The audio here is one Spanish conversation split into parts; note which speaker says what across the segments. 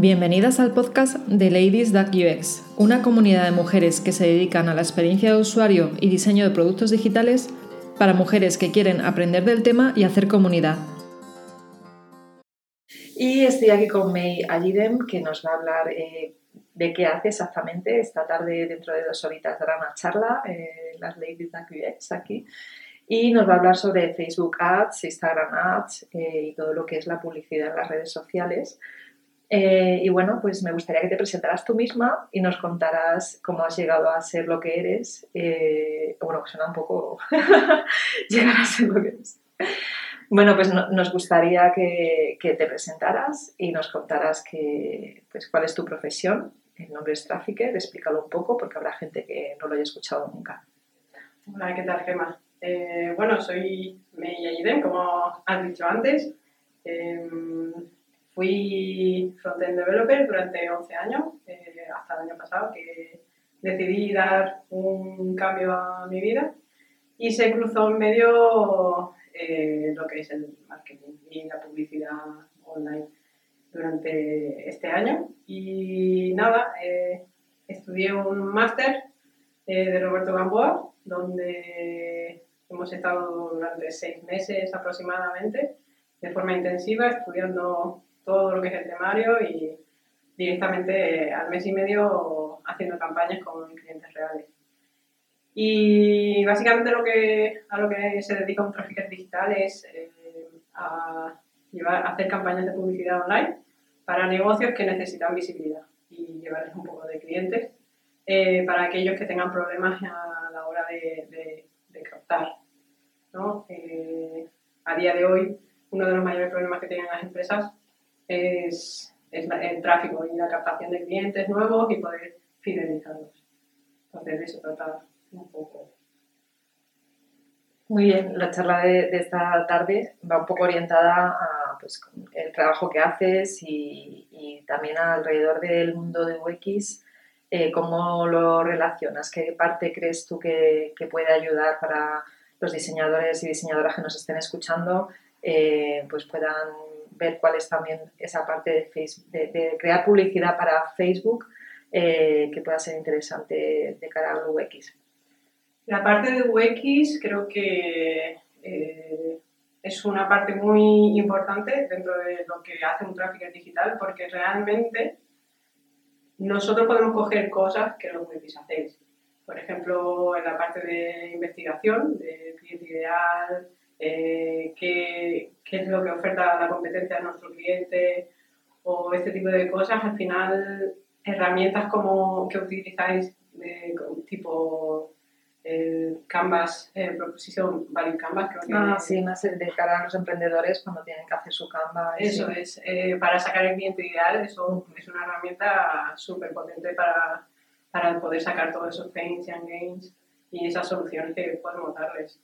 Speaker 1: Bienvenidas al podcast de Ladies Duck UX, una comunidad de mujeres que se dedican a la experiencia de usuario y diseño de productos digitales para mujeres que quieren aprender del tema y hacer comunidad. Y estoy aquí con May Ayidem, que nos va a hablar eh, de qué hace exactamente. Esta tarde, dentro de dos horitas, dará una charla, eh, las Ladies Duck UX aquí. Y nos va a hablar sobre Facebook Ads, Instagram Ads eh, y todo lo que es la publicidad en las redes sociales. Eh, y bueno, pues me gustaría que te presentaras tú misma y nos contaras cómo has llegado a ser lo que eres. Eh, bueno, suena un poco llegar a ser lo que eres. Bueno, pues nos gustaría que, te presentaras y nos contaras que, pues, cuál es tu profesión. El nombre es Trafficker, explícalo un poco porque habrá gente que no lo haya escuchado nunca.
Speaker 2: Hola, ¿qué tal, Gemma? Eh, bueno, soy Mei Ayiden, como has dicho antes. Em, Fui front-end developer durante 11 años, eh, hasta el año pasado, que decidí dar un cambio a mi vida y se cruzó en medio eh, lo que es el marketing y la publicidad online durante este año. Y nada, eh, estudié un máster de Roberto Gamboa, donde hemos estado durante seis meses aproximadamente de forma intensiva estudiando todo lo que es el temario y directamente al mes y medio haciendo campañas con clientes reales. Y básicamente lo que, a lo que se dedica un trafficker digital es eh, a, llevar, hacer campañas de publicidad online para negocios que necesitan visibilidad y llevarles un poco de clientes eh, para aquellos que tengan problemas a la hora de, de, captar. ¿no? Eh, a día de hoy, uno de los mayores problemas que tienen las empresas es, el tráfico y la captación de clientes nuevos y poder fidelizarlos. Entonces, de eso trata un poco.
Speaker 1: Muy bien, la charla de, esta tarde va un poco orientada a pues, el trabajo que haces y, también alrededor del mundo de UX, eh, cómo lo relacionas, qué parte crees tú que, puede ayudar para los diseñadores y diseñadoras que nos estén escuchando, eh, pues puedan ver cuál es también esa parte de, Facebook, de, crear publicidad para Facebook eh, que pueda ser interesante de cara al UX.
Speaker 2: La parte de UX creo que eh, es una parte muy importante dentro de lo que hace un tráfico digital porque realmente nosotros podemos coger cosas que los UX hacéis. Por ejemplo, en la parte de investigación, de cliente ideal, eh, qué, qué, es lo que oferta la competencia a nuestro cliente o este tipo de cosas. Al final, herramientas como que utilizáis de, tipo el Canvas, eh, Proposition Value Canvas, creo que
Speaker 1: Ah, sí, más de cara a los emprendedores cuando tienen que hacer su Canvas.
Speaker 2: Eso es, eh, para sacar el cliente ideal, eso es una herramienta súper potente para, para poder sacar todos esos pains and gains y esas soluciones que podemos darles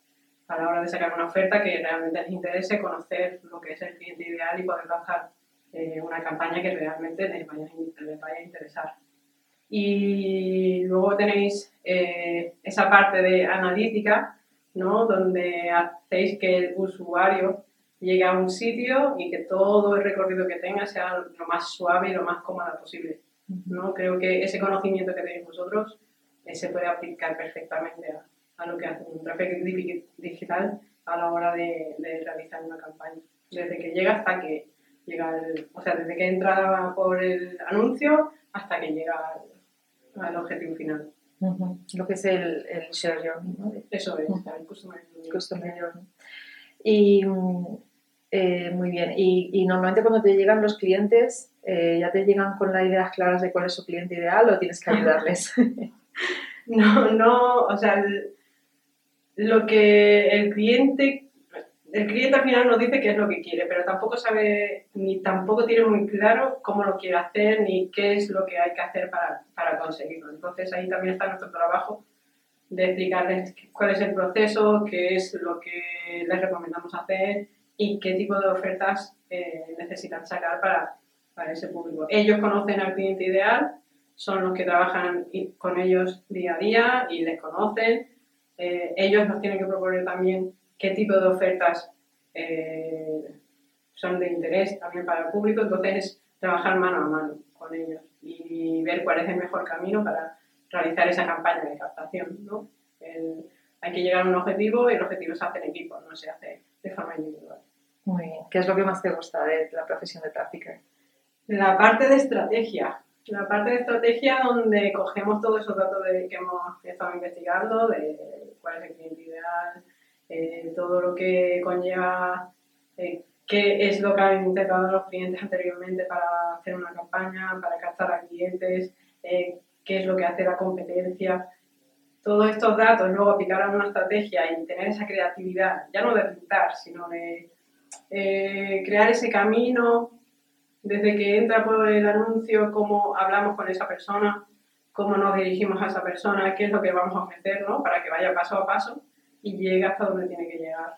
Speaker 2: a la hora de sacar una oferta que realmente les interese, conocer lo que es el cliente ideal y poder lanzar eh, una campaña que realmente les vaya, vaya, a interesar. Y luego tenéis eh, esa parte de analítica, ¿no? donde hacéis que el usuario llegue a un sitio y que todo el recorrido que tenga sea lo más suave y lo más cómodo posible. ¿no? Creo que ese conocimiento que tenéis vosotros eh, se puede aplicar perfectamente a, a lo que hace un tráfico digital a la hora de, realizar una campaña. Desde que llega hasta que llega el, o sea, desde que entra por el anuncio hasta que llega al, objetivo final.
Speaker 1: Lo que es el, el share journey, ¿no?
Speaker 2: Eso es, el customer
Speaker 1: journey. Y eh, muy bien. Y, y, normalmente cuando te llegan los clientes, eh, ¿ya te llegan con las ideas claras de cuál es su cliente ideal o tienes que ayudarles?
Speaker 2: no, no, o sea, lo que el cliente, el cliente al final nos dice qué es lo que quiere, pero tampoco sabe, ni tampoco tiene muy claro cómo lo quiere hacer, ni qué es lo que hay que hacer para, para conseguirlo. Entonces ahí también está nuestro trabajo de explicarles cuál es el proceso, qué es lo que les recomendamos hacer y qué tipo de ofertas eh, necesitan sacar para, para ese público. Ellos conocen al cliente ideal, son los que trabajan con ellos día a día y les conocen eh, ellos nos tienen que proponer también qué tipo de ofertas eh, son de interés también para el público. Entonces, trabajar mano a mano con ellos y ver cuál es el mejor camino para realizar esa campaña de captación. ¿no? hay que llegar a un objetivo y el objetivo se hace en equipo, no se hace de forma individual.
Speaker 1: Muy bien. ¿Qué es lo que más te gusta de la profesión de trafficker?
Speaker 2: La parte de estrategia. La parte de estrategia donde cogemos todos esos datos de, que hemos estado investigando, de cuál es el cliente ideal, eh, todo lo que conlleva eh, qué es lo que han intentado los clientes anteriormente para hacer una campaña, para captar a clientes, eh, qué es lo que hace la competencia. Todos estos datos luego aplicar a una estrategia y tener esa creatividad, ya no de pintar, sino de crear ese camino desde que entra por el anuncio, cómo hablamos con esa persona, cómo nos dirigimos a esa persona, qué es lo que vamos a ofrecer, ¿no? Para que vaya paso a paso y llegue hasta donde tiene que llegar.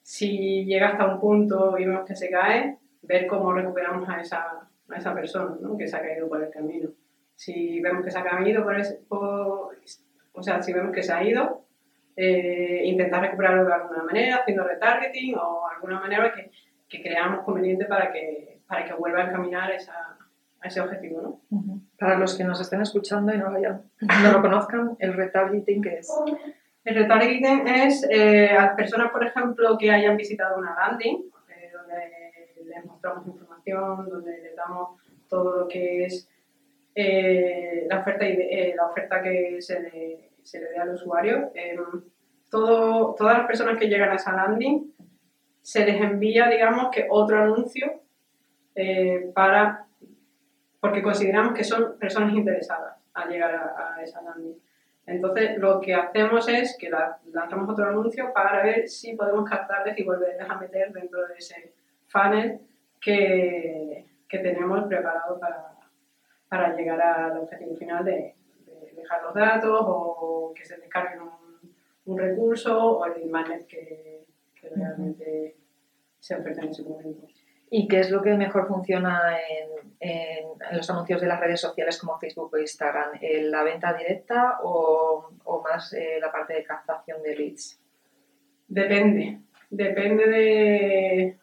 Speaker 2: Si llega hasta un punto y vemos que se cae, ver cómo recuperamos a esa, a esa persona, ¿no? Que se ha caído por el camino. Si vemos que se ha caído por, ese, o sea, si vemos que se ha ido, eh, intentar recuperarlo de alguna manera, haciendo retargeting o alguna manera que, que creamos conveniente para que para que vuelva a caminar esa, a ese objetivo. ¿no?
Speaker 1: Para los que nos estén escuchando y no lo, no lo conozcan, ¿el retargeting qué es?
Speaker 2: El retargeting es eh, a personas, por ejemplo, que hayan visitado una landing, eh, donde les mostramos información, donde les damos todo lo que es eh, la, oferta, la oferta que se le, se le dé al usuario. todo, todas las personas que llegan a esa landing se les envía, digamos, que otro anuncio eh, para, porque consideramos que son personas interesadas al llegar a, esa landing. Entonces, lo que hacemos es que lanzamos otro anuncio para ver si podemos captarles y volverles a meter dentro de ese funnel que, que tenemos preparado para, para, llegar al objetivo final de, dejar los datos o que se descarguen un, un recurso o el magnet que, que realmente se oferta en ese momento.
Speaker 1: ¿Y qué es lo que mejor funciona en, los anuncios de las redes sociales como Facebook o Instagram? ¿La venta directa o, más eh, la parte de captación de leads?
Speaker 2: Depende. Depende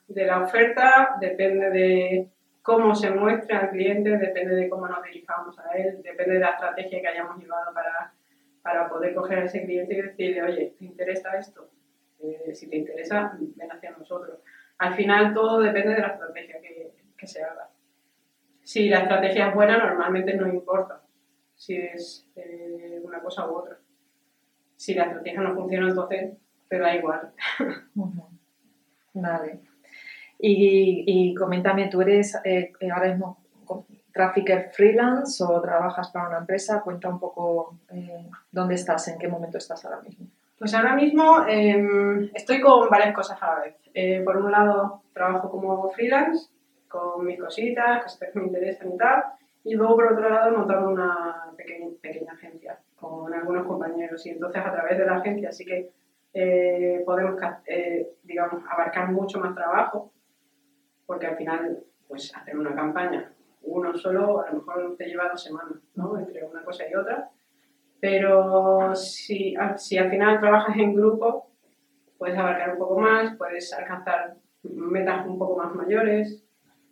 Speaker 2: de, la oferta, depende de cómo se muestra al cliente, depende de cómo nos dirijamos a él, depende de la estrategia que hayamos llevado para, para poder coger a ese cliente y decirle, oye, ¿te interesa esto? Eh, si te interesa, ven hacia nosotros al final todo depende de la estrategia que, que se haga. Si la estrategia es buena, normalmente no importa si es eh, una cosa u otra. Si la estrategia no funciona, entonces te da igual.
Speaker 1: Vale. Y, y, coméntame, ¿tú eres eh, ahora mismo trafficker freelance o trabajas para una empresa? Cuenta un poco eh, dónde estás, en qué momento estás ahora mismo.
Speaker 2: Pues ahora mismo em, estoy con varias cosas a la vez. Eh, por un lado, trabajo como freelance, con mis cositas, que me interesan y tal. Y luego, por otro lado, montando una pequeña, pequeña agencia con algunos compañeros. Y entonces, a través de la agencia sí que eh, podemos, eh, digamos, abarcar mucho más trabajo, porque al final, pues, hacer una campaña uno solo a lo mejor te lleva dos semanas, ¿no? Entre una cosa y otra pero si, si al final trabajas en grupo, puedes abarcar un poco más, puedes alcanzar metas un poco más mayores,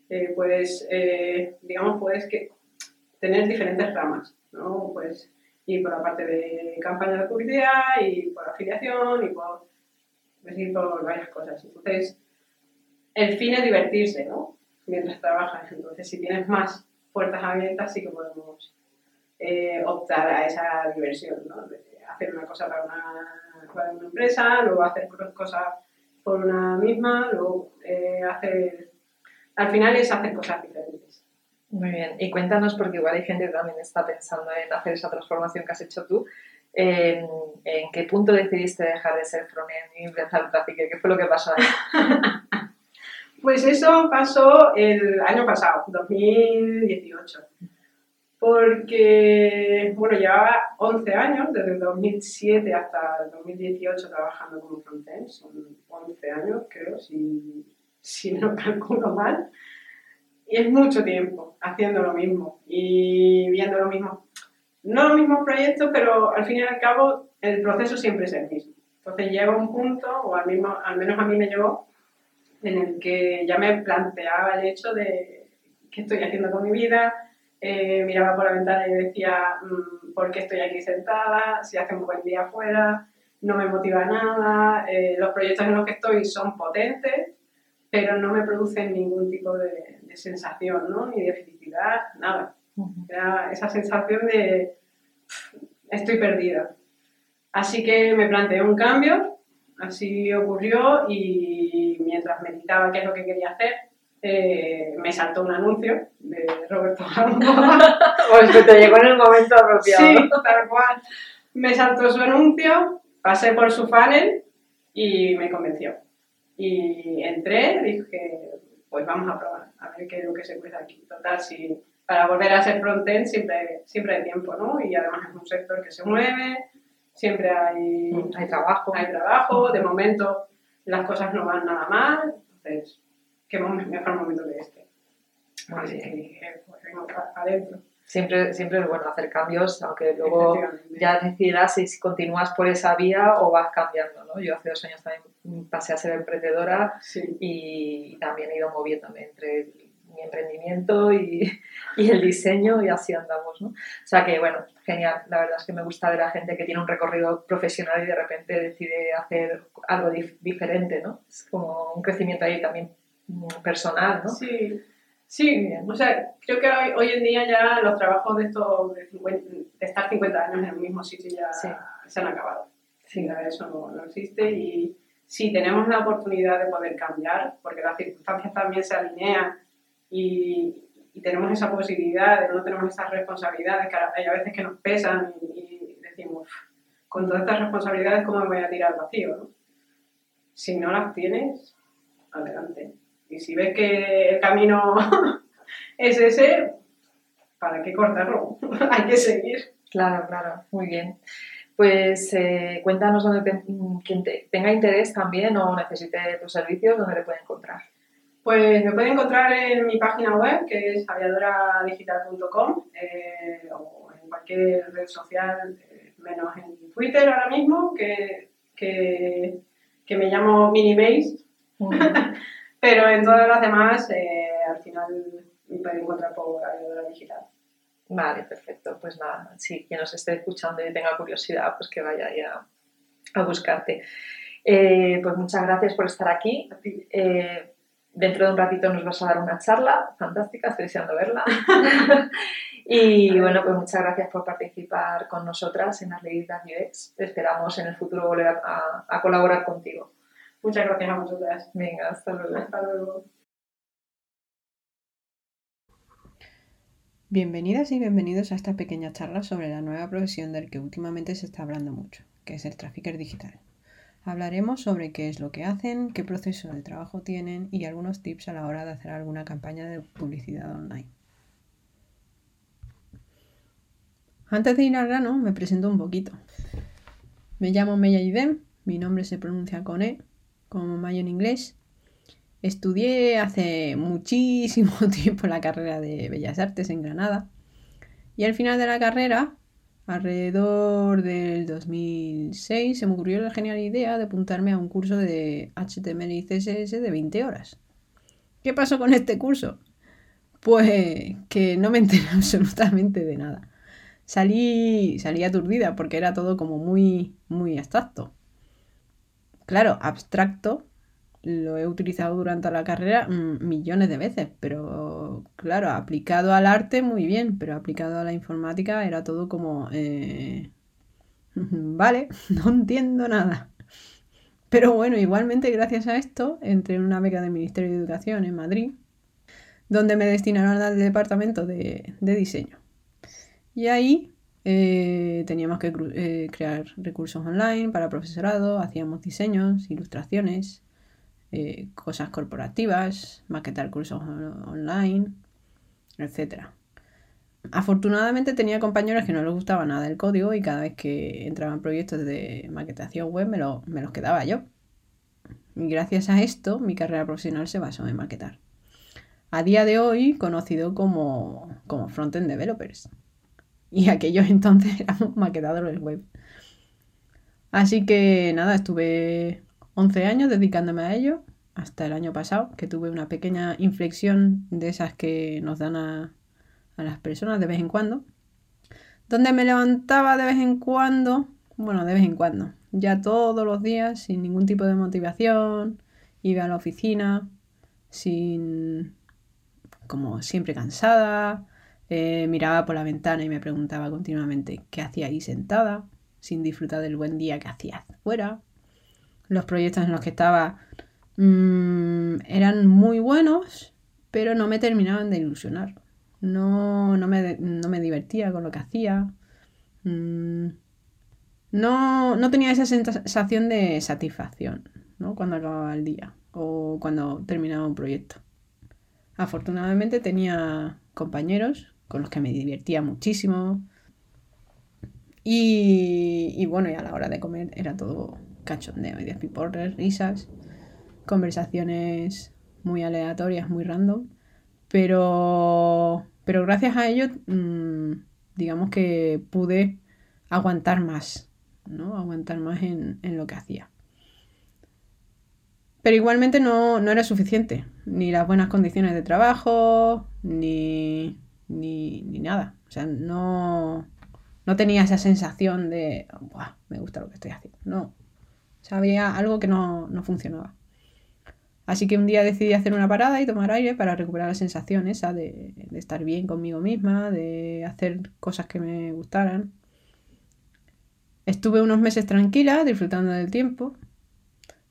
Speaker 2: eh, puedes, eh, digamos, puedes que, tener diferentes ramas, ¿no? Puedes ir por la parte de campaña de publicidad y por afiliación y por, decir, por varias cosas. Entonces, el fin es divertirse, ¿no? Mientras trabajas. Entonces, si tienes más puertas abiertas, sí que podemos eh, optar a esa diversión, ¿no? hacer una cosa para una, una empresa, luego hacer cosas por una misma, luego eh, hacer... Al final es hacer cosas diferentes.
Speaker 1: Muy bien, y cuéntanos, porque igual hay gente que también está pensando en hacer esa transformación que has hecho tú. ¿En, qué punto decidiste dejar de ser frontend y empezar el ¿Qué fue lo que pasó ahí?
Speaker 2: pues eso pasó el año pasado, 2018 porque, bueno, llevaba 11 años, desde el 2007 hasta el 2018 trabajando como frontend, son 11 años creo, si, si no calculo mal, y es mucho tiempo haciendo lo mismo y viendo lo mismo, no los mismos proyectos, pero al fin y al cabo el proceso siempre es el mismo. Entonces llega un punto, o al, mismo, al menos a mí me llegó, en el que ya me planteaba el hecho de ¿qué estoy haciendo con mi vida? Eh, miraba por la ventana y decía, mm, ¿por qué estoy aquí sentada? Si hace un buen día afuera, no me motiva nada, eh, los proyectos en los que estoy son potentes, pero no me producen ningún tipo de, sensación, ¿no? Ni de felicidad, nada. Era esa sensación de estoy perdida. Así que me planteé un cambio, así ocurrió y mientras meditaba qué es lo que quería hacer, eh, me saltó un anuncio de Roberto Gamboa.
Speaker 1: pues que te llegó en el momento apropiado.
Speaker 2: Sí, tal cual. Me saltó su anuncio, pasé por su panel y me convenció. Y entré, dije, pues vamos a probar, a ver qué es lo que se puede aquí. Total, si para volver a ser frontend siempre, siempre hay tiempo, ¿no? Y además es un sector que se mueve, siempre hay,
Speaker 1: hay trabajo.
Speaker 2: Hay trabajo, de momento las cosas no van nada mal, entonces qué mejor momento que este. Así que pues vengo adentro.
Speaker 1: Siempre, siempre es bueno hacer cambios, aunque luego ya decidas si continúas por esa vía o vas cambiando. ¿no? Yo hace dos años también pasé a ser emprendedora y también he ido moviéndome entre mi emprendimiento y, y, el diseño y así andamos. ¿no? O sea que, bueno, genial. La verdad es que me gusta ver a gente que tiene un recorrido profesional y de repente decide hacer algo diferente. ¿no? Es como un crecimiento ahí también personal, ¿no?
Speaker 2: Sí, sí, o sea, creo que hoy, hoy en día ya los trabajos de, estos, de, estar 50 años en el mismo sitio ya se han acabado. Sí. eso no, no, existe y si tenemos la oportunidad de poder cambiar, porque las circunstancias también se alinean y, y tenemos esa posibilidad, no tenemos esas responsabilidades que hay a veces que nos pesan y, decimos, con todas estas responsabilidades, ¿cómo me voy a tirar al vacío? ¿no? Si no las tienes, adelante. Y si ves que el camino es ese, ¿para qué cortarlo? Hay que seguir.
Speaker 1: Claro, claro, muy bien. Pues eh, cuéntanos donde quien tenga interés también o necesite tus servicios, ¿dónde le puede encontrar?
Speaker 2: Pues me puede encontrar en mi página web, que es aviadoradigital.com, eh, o en cualquier red social, eh, menos en Twitter ahora mismo, que, que, que me llamo Minimaze. Pero en todas las demás, eh, al final me pueden encontrar por ayuda digital.
Speaker 1: Vale, perfecto. Pues nada, si quien nos esté escuchando y tenga curiosidad, pues que vaya ya a buscarte. Eh, pues muchas gracias por estar aquí. Eh, dentro de un ratito nos vas a dar una charla fantástica, estoy deseando verla. y bueno, pues muchas gracias por participar con nosotras en las leyes de UX. Esperamos en el futuro volver a colaborar contigo.
Speaker 2: Muchas gracias a vosotras.
Speaker 1: Venga, hasta luego.
Speaker 2: Hasta luego.
Speaker 3: Bienvenidas y bienvenidos a esta pequeña charla sobre la nueva profesión del que últimamente se está hablando mucho, que es el trafficker digital. Hablaremos sobre qué es lo que hacen, qué proceso de trabajo tienen y algunos tips a la hora de hacer alguna campaña de publicidad online. Antes de ir al grano, me presento un poquito. Me llamo Meya Idem, mi nombre se pronuncia con E, como Mayo en inglés. Estudié hace muchísimo tiempo la carrera de Bellas Artes en Granada y al final de la carrera, alrededor del 2006, se me ocurrió la genial idea de apuntarme a un curso de HTML y CSS de 20 horas. ¿Qué pasó con este curso? Pues que no me enteré absolutamente de nada. Salí, salí aturdida porque era todo como muy, muy abstracto. Claro, abstracto lo he utilizado durante la carrera mm, millones de veces, pero claro, aplicado al arte muy bien, pero aplicado a la informática era todo como, eh, vale, no entiendo nada. Pero bueno, igualmente gracias a esto entré en una beca del Ministerio de Educación en Madrid, donde me destinaron al departamento de diseño. Y ahí eh, teníamos que eh, crear recursos online para profesorado, hacíamos diseños, ilustraciones, eh, cosas corporativas, maquetar cursos online, etc. Afortunadamente tenía compañeros que no les gustaba nada el código y cada vez que entraban proyectos de maquetación web me, me los quedaba yo. Y gracias a esto mi carrera profesional se basó en maquetar. A día de hoy conocido como, como Frontend Developers y aquellos entonces éramos maquetadores web. Así que nada, estuve 11 años dedicándome a ello hasta el año pasado, que tuve una pequeña inflexión de esas que nos dan a, a las personas de vez en cuando, donde me levantaba de vez en cuando, bueno, de vez en cuando, ya todos los días, sin ningún tipo de motivación, iba a la oficina, sin, como siempre cansada, eh, miraba por la ventana y me preguntaba continuamente qué hacía ahí sentada, sin disfrutar del buen día que hacía fuera. Los proyectos en los que estaba mmm, eran muy buenos, pero no me terminaban de ilusionar. No, no, me, no me divertía con lo que hacía. Mm, no, no tenía esa sensación de satisfacción ¿no? cuando acababa el día o cuando terminaba un proyecto. Afortunadamente tenía compañeros con los que me divertía muchísimo. Y, bueno, y a la hora de comer era todo cachondeo y piporres, risas, conversaciones muy aleatorias, muy random. Pero, pero gracias a ello, mm, digamos que pude aguantar más, ¿no? Aguantar más en, en lo que hacía. Pero igualmente no, no, era suficiente. Ni las buenas condiciones de trabajo, ni, ni, ni nada. O sea, no, no tenía esa sensación de, me gusta lo que estoy haciendo. No. O sea, había algo que no, no funcionaba. Así que un día decidí hacer una parada y tomar aire para recuperar la sensación esa de, de, estar bien conmigo misma, de hacer cosas que me gustaran. Estuve unos meses tranquila, disfrutando del tiempo,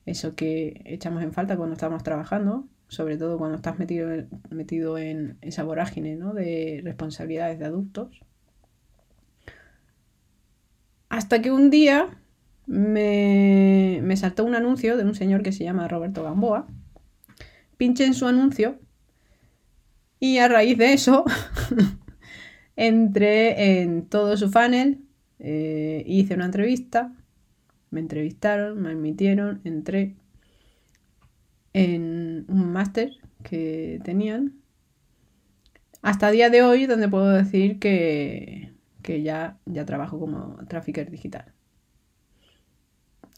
Speaker 3: eso que echamos en falta cuando estamos trabajando, sobre todo cuando estás metido, metido en esa vorágine ¿no? de responsabilidades de adultos. Hasta que un día me, me saltó un anuncio de un señor que se llama Roberto Gamboa. Pinché en su anuncio y a raíz de eso entré en todo su funnel, eh, hice una entrevista me entrevistaron, me admitieron, entré en un máster que tenían. Hasta día de hoy, donde puedo decir que, que ya, ya trabajo como trafficker digital.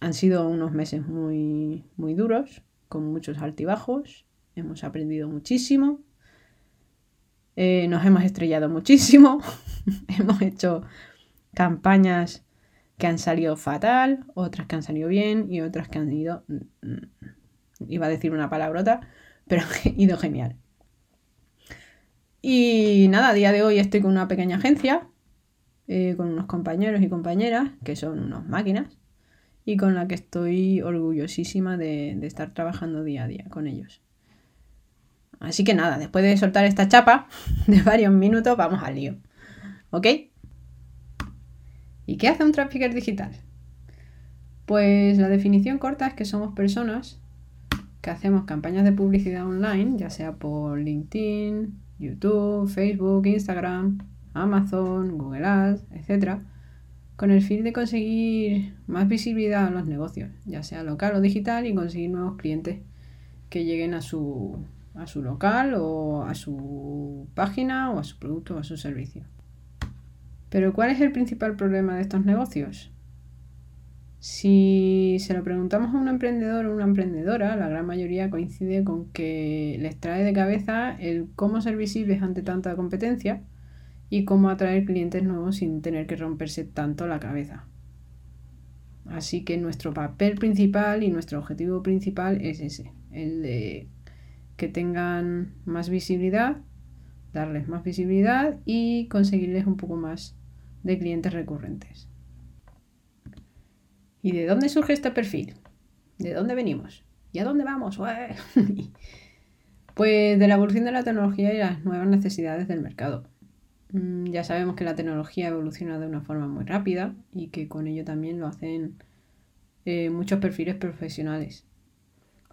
Speaker 3: Han sido unos meses muy, muy duros, con muchos altibajos. Hemos aprendido muchísimo. Eh, nos hemos estrellado muchísimo. hemos hecho campañas que han salido fatal, otras que han salido bien y otras que han ido, iba a decir una palabrota, pero han ido genial. Y nada, a día de hoy estoy con una pequeña agencia, eh, con unos compañeros y compañeras que son unas máquinas y con la que estoy orgullosísima de, de estar trabajando día a día con ellos. Así que nada, después de soltar esta chapa de varios minutos, vamos al lío. ¿Ok? ¿Y qué hace un trafficker digital? Pues la definición corta es que somos personas que hacemos campañas de publicidad online, ya sea por LinkedIn, YouTube, Facebook, Instagram, Amazon, Google Ads, etc., con el fin de conseguir más visibilidad a los negocios, ya sea local o digital, y conseguir nuevos clientes que lleguen a su, a su local o a su página o a su producto o a su servicio. Pero ¿cuál es el principal problema de estos negocios? Si se lo preguntamos a un emprendedor o una emprendedora, la gran mayoría coincide con que les trae de cabeza el cómo ser visibles ante tanta competencia y cómo atraer clientes nuevos sin tener que romperse tanto la cabeza. Así que nuestro papel principal y nuestro objetivo principal es ese, el de que tengan más visibilidad darles más visibilidad y conseguirles un poco más de clientes recurrentes. ¿Y de dónde surge este perfil? ¿De dónde venimos? ¿Y a dónde vamos? pues de la evolución de la tecnología y las nuevas necesidades del mercado. Mm, ya sabemos que la tecnología evoluciona de una forma muy rápida y que con ello también lo hacen eh, muchos perfiles profesionales.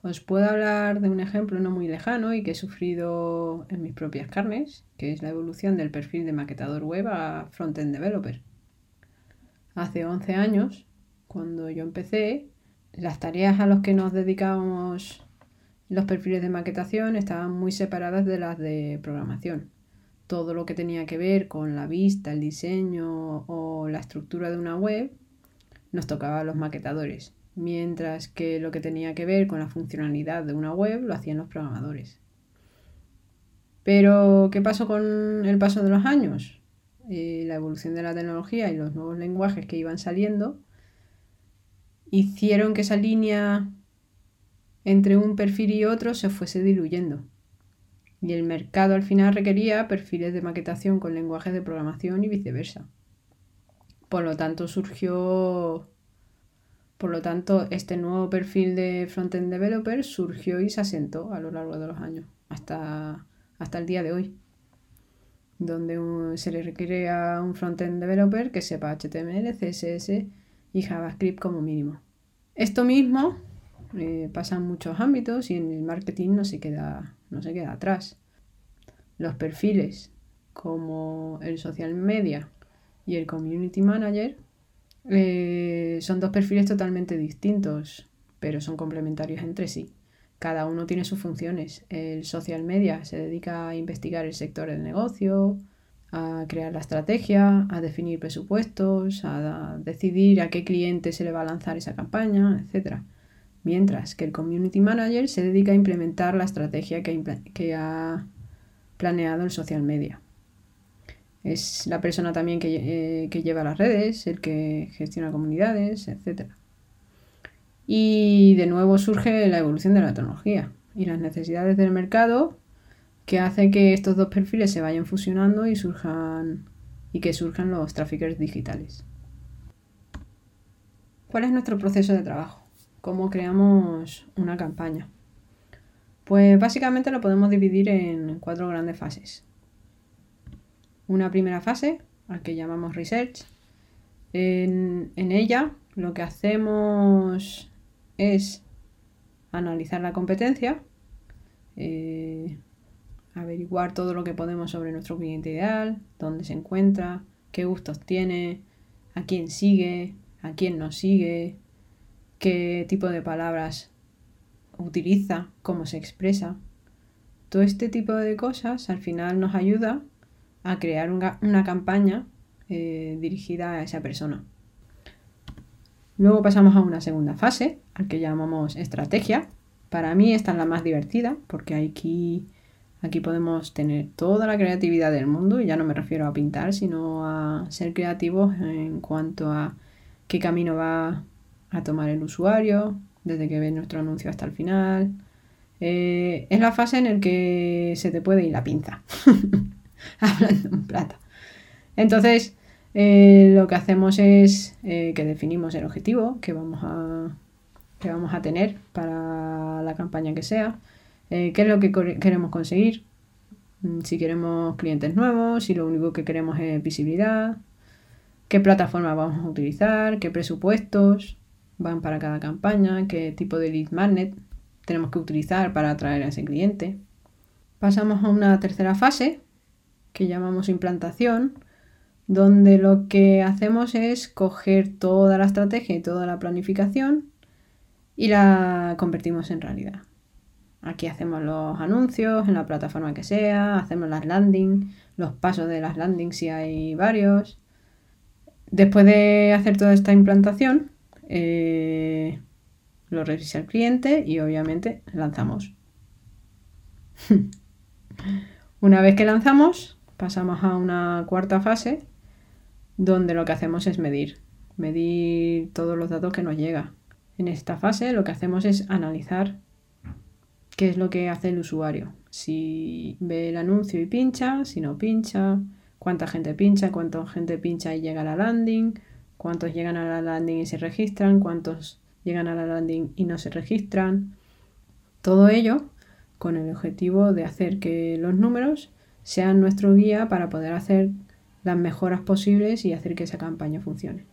Speaker 3: Os puedo hablar de un ejemplo no muy lejano y que he sufrido en mis propias carnes, que es la evolución del perfil de maquetador web a frontend developer. Hace 11 años, cuando yo empecé, las tareas a las que nos dedicábamos los perfiles de maquetación estaban muy separadas de las de programación. Todo lo que tenía que ver con la vista, el diseño o la estructura de una web nos tocaba a los maquetadores mientras que lo que tenía que ver con la funcionalidad de una web lo hacían los programadores. Pero, ¿qué pasó con el paso de los años? Eh, la evolución de la tecnología y los nuevos lenguajes que iban saliendo hicieron que esa línea entre un perfil y otro se fuese diluyendo. Y el mercado al final requería perfiles de maquetación con lenguajes de programación y viceversa. Por lo tanto, surgió. Por lo tanto, este nuevo perfil de frontend developer surgió y se asentó a lo largo de los años, hasta, hasta el día de hoy. Donde se le requiere a un frontend developer que sepa HTML, CSS y JavaScript como mínimo. Esto mismo eh, pasa en muchos ámbitos y en el marketing no se queda, no se queda atrás. Los perfiles como el social media y el community manager eh, son dos perfiles totalmente distintos, pero son complementarios entre sí. Cada uno tiene sus funciones. El social media se dedica a investigar el sector del negocio, a crear la estrategia, a definir presupuestos, a decidir a qué cliente se le va a lanzar esa campaña, etc. Mientras que el community manager se dedica a implementar la estrategia que ha planeado el social media. Es la persona también que, eh, lleva las redes, el que gestiona comunidades, etc. Y de nuevo surge la evolución de la tecnología y las necesidades del mercado que hace que estos dos perfiles se vayan fusionando y surjan y que surjan los traffickers digitales. ¿Cuál es nuestro proceso de trabajo? ¿Cómo creamos una campaña? Pues básicamente lo podemos dividir en cuatro grandes fases. Una primera fase, al que llamamos research. En, ella lo que hacemos es analizar la competencia, eh, averiguar todo lo que podemos sobre nuestro cliente ideal, dónde se encuentra, qué gustos tiene, a quién sigue, a quién no sigue, qué tipo de palabras utiliza, cómo se expresa. Todo este tipo de cosas al final nos ayuda a crear una, campaña eh, dirigida a esa persona. Luego pasamos a una segunda fase, al que llamamos estrategia. Para mí esta es la más divertida porque aquí, aquí podemos tener toda la creatividad del mundo y ya no me refiero a pintar, sino a ser creativos en cuanto a qué camino va a tomar el usuario, desde que ve nuestro anuncio hasta el final. Eh, es la fase en la que se te puede ir la pinza, hablando en plata. Entonces, eh, lo que hacemos es eh, que definimos el objetivo que vamos a, que vamos a tener para la campaña que sea, qué es lo que queremos conseguir, mm, si queremos clientes nuevos, si lo único que queremos es visibilidad, qué plataforma vamos a utilizar, qué presupuestos, van para cada campaña, qué tipo de lead magnet tenemos que utilizar para atraer a ese cliente. Pasamos a una tercera fase que llamamos implantación, donde lo que hacemos es coger toda la estrategia y toda la planificación y la convertimos en realidad. Aquí hacemos los anuncios en la plataforma que sea, hacemos las landing, los pasos de las landing si hay varios. Después de hacer toda esta implantación, eh, lo revisa el cliente y obviamente lanzamos. una vez que lanzamos, pasamos a una cuarta fase donde lo que hacemos es medir, medir todos los datos que nos llega. En esta fase lo que hacemos es analizar qué es lo que hace el usuario. Si ve el anuncio y pincha, si no pincha, cuánta gente pincha, cuánta gente pincha y llega a la landing, cuántos llegan a la landing y se registran, cuántos llegan a la landing y no se registran. Todo ello con el objetivo de hacer que los números sean nuestro guía para poder hacer las mejoras posibles y hacer que esa campaña funcione.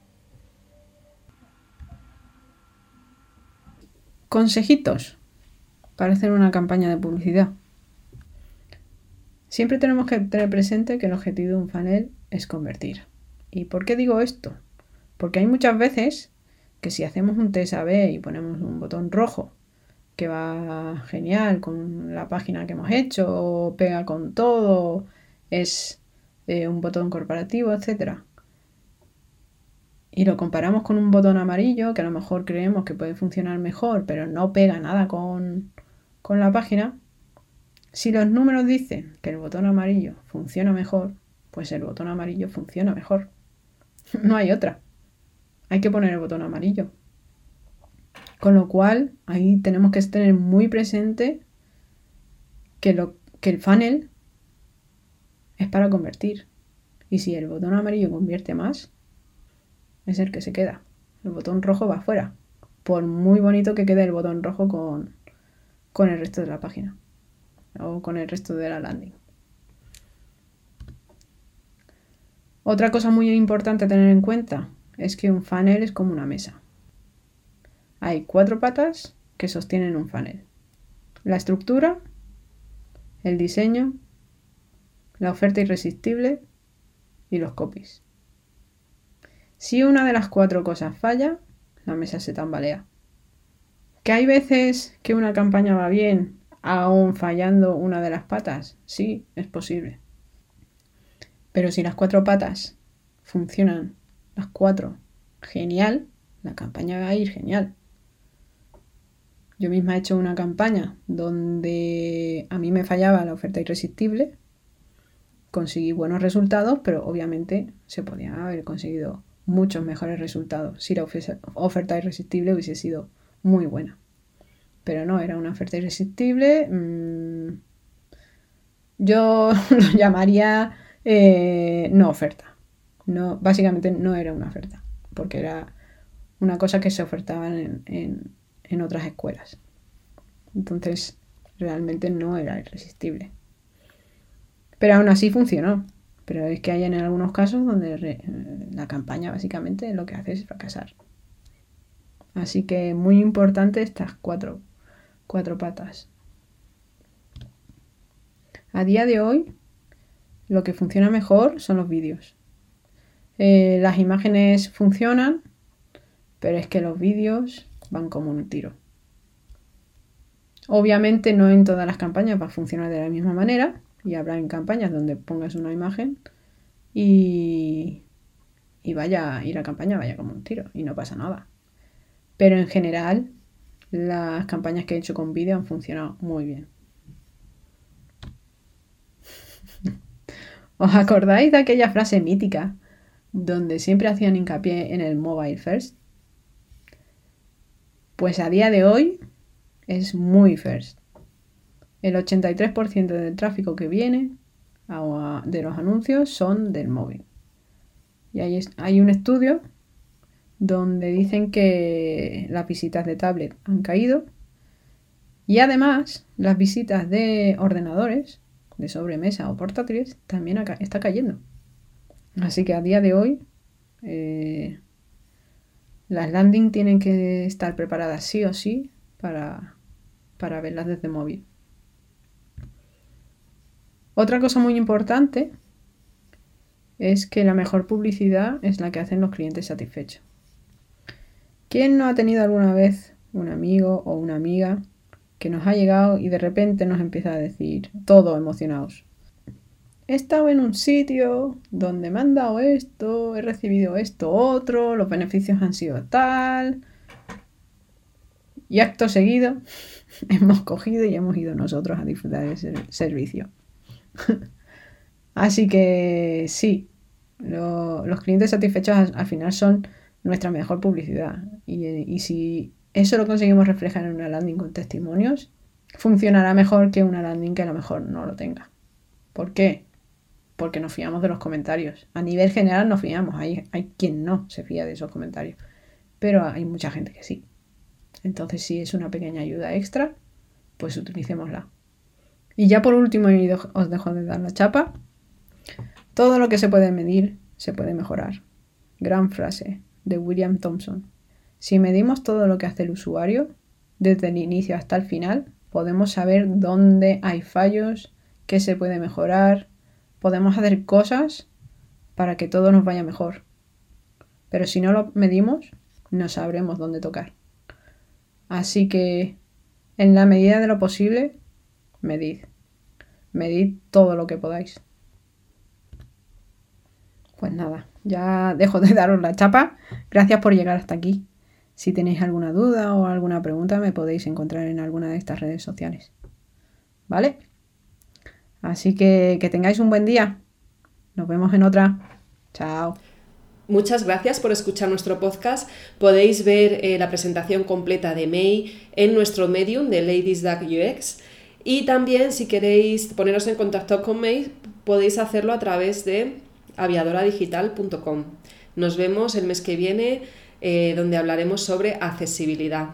Speaker 3: Consejitos para hacer una campaña de publicidad. Siempre tenemos que tener presente que el objetivo de un funnel es convertir. ¿Y por qué digo esto? Porque hay muchas veces que si hacemos un test A-B y ponemos un botón rojo que va genial con la página que hemos hecho, o pega con todo, es eh, un botón corporativo, etc. y lo comparamos con un botón amarillo que a lo mejor creemos que puede funcionar mejor, pero no pega nada con, con la página, si los números dicen que el botón amarillo funciona mejor, pues el botón amarillo funciona mejor. no hay otra. Hay que poner el botón amarillo. Con lo cual, ahí tenemos que tener muy presente que, lo, que el funnel es para convertir. Y si el botón amarillo convierte más, es el que se queda. El botón rojo va afuera. Por muy bonito que quede el botón rojo con, con el resto de la página. O con el resto de la landing. Otra cosa muy importante a tener en cuenta es que un funnel es como una mesa. Hay cuatro patas que sostienen un funnel. La estructura, el diseño, la oferta irresistible y los copies. Si una de las cuatro cosas falla, la mesa se tambalea. ¿Que hay veces que una campaña va bien aún fallando una de las patas? Sí, es posible. Pero si las cuatro patas funcionan, las cuatro, genial, la campaña va a ir genial. Yo misma he hecho una campaña donde a mí me fallaba la oferta irresistible, conseguí buenos resultados, pero obviamente se podía haber conseguido muchos mejores resultados si la oferta irresistible hubiese sido muy buena. Pero no, era una oferta irresistible. Mm, yo lo llamaría eh, no oferta. No, básicamente no era una oferta, porque era una cosa que se ofertaba en en otras escuelas. Entonces, realmente no era irresistible. Pero aún así funcionó. Pero es que hay en algunos casos donde la campaña básicamente lo que hace es fracasar. Así que muy importante estas cuatro, cuatro patas. A día de hoy, lo que funciona mejor son los vídeos. Eh, las imágenes funcionan, pero es que los vídeos van como un tiro. Obviamente no en todas las campañas va a funcionar de la misma manera y habrá en campañas donde pongas una imagen y, y vaya, y la campaña vaya como un tiro y no pasa nada. Pero en general las campañas que he hecho con vídeo han funcionado muy bien. ¿Os acordáis de aquella frase mítica donde siempre hacían hincapié en el mobile first? Pues a día de hoy es muy first. El 83% del tráfico que viene de los anuncios son del móvil. Y hay, hay un estudio donde dicen que las visitas de tablet han caído y además las visitas de ordenadores, de sobremesa o portátiles, también está cayendo. Así que a día de hoy eh, las landing tienen que estar preparadas sí o sí para, para verlas desde móvil. Otra cosa muy importante es que la mejor publicidad es la que hacen los clientes satisfechos. ¿Quién no ha tenido alguna vez un amigo o una amiga que nos ha llegado y de repente nos empieza a decir todo emocionados? he estado en un sitio donde me han dado esto, he recibido esto otro, los beneficios han sido tal. Y acto seguido hemos cogido y hemos ido nosotros a disfrutar de ese servicio. Así que sí, los clientes satisfechos al, final son nuestra mejor publicidad. Y, y si eso lo conseguimos reflejar en una landing con testimonios, funcionará mejor que una landing que a lo mejor no lo tenga. ¿Por qué? porque nos fiamos de los comentarios. A nivel general nos fiamos, hay, hay quien no se fía de esos comentarios, pero hay mucha gente que sí. Entonces, si es una pequeña ayuda extra, pues utilicémosla. Y ya por último, y os dejo de dar la chapa, todo lo que se puede medir se puede mejorar. Gran frase de William Thompson. Si medimos todo lo que hace el usuario, desde el inicio hasta el final, podemos saber dónde hay fallos, qué se puede mejorar, podemos hacer cosas para que todo nos vaya mejor. Pero si no lo medimos, no sabremos dónde tocar. Así que, en la medida de lo posible, medid. Medid todo lo que podáis. Pues nada, ya dejo de daros la chapa. Gracias por llegar hasta aquí. Si tenéis alguna duda o alguna pregunta me podéis encontrar en alguna de estas redes sociales. ¿Vale? Así que que tengáis un buen día. Nos vemos en otra. Chao.
Speaker 4: Muchas gracias por escuchar nuestro podcast. Podéis ver eh, la presentación completa de May en nuestro medium de Ladies UX. Y también si queréis poneros en contacto con May, podéis hacerlo a través de aviadoradigital.com. Nos vemos el mes que viene eh, donde hablaremos sobre accesibilidad.